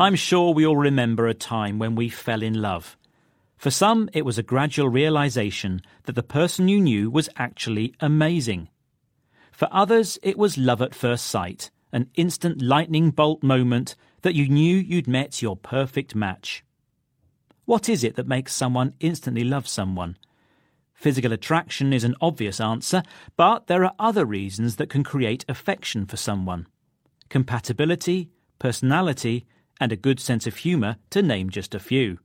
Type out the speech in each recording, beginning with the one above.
I'm sure we all remember a time when we fell in love. For some, it was a gradual realization that the person you knew was actually amazing. For others, it was love at first sight, an instant lightning bolt moment that you knew you'd met your perfect match. What is it that makes someone instantly love someone? Physical attraction is an obvious answer, but there are other reasons that can create affection for someone. Compatibility, personality, and a good sense of humour, to name just a few.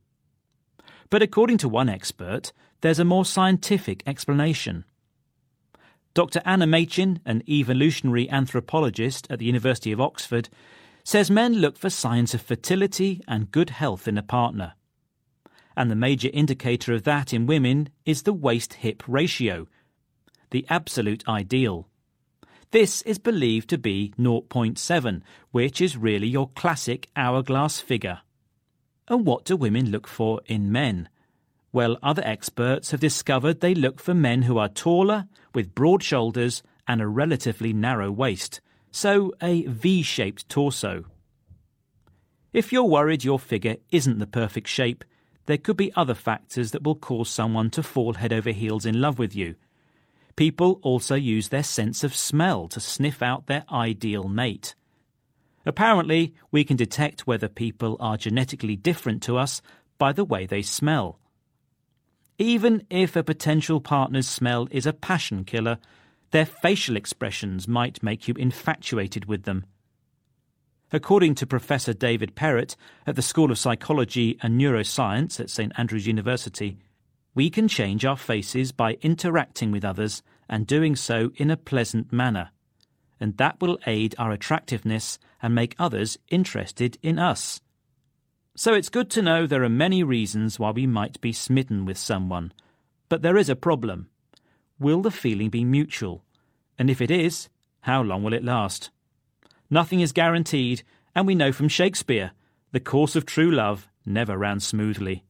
But according to one expert, there's a more scientific explanation. Dr. Anna Machin, an evolutionary anthropologist at the University of Oxford, says men look for signs of fertility and good health in a partner. And the major indicator of that in women is the waist hip ratio, the absolute ideal. This is believed to be 0.7, which is really your classic hourglass figure. And what do women look for in men? Well, other experts have discovered they look for men who are taller, with broad shoulders, and a relatively narrow waist, so a V shaped torso. If you're worried your figure isn't the perfect shape, there could be other factors that will cause someone to fall head over heels in love with you. People also use their sense of smell to sniff out their ideal mate. Apparently, we can detect whether people are genetically different to us by the way they smell. Even if a potential partner's smell is a passion killer, their facial expressions might make you infatuated with them. According to Professor David Perrett at the School of Psychology and Neuroscience at St Andrews University, we can change our faces by interacting with others and doing so in a pleasant manner. And that will aid our attractiveness and make others interested in us. So it's good to know there are many reasons why we might be smitten with someone. But there is a problem. Will the feeling be mutual? And if it is, how long will it last? Nothing is guaranteed, and we know from Shakespeare the course of true love never ran smoothly.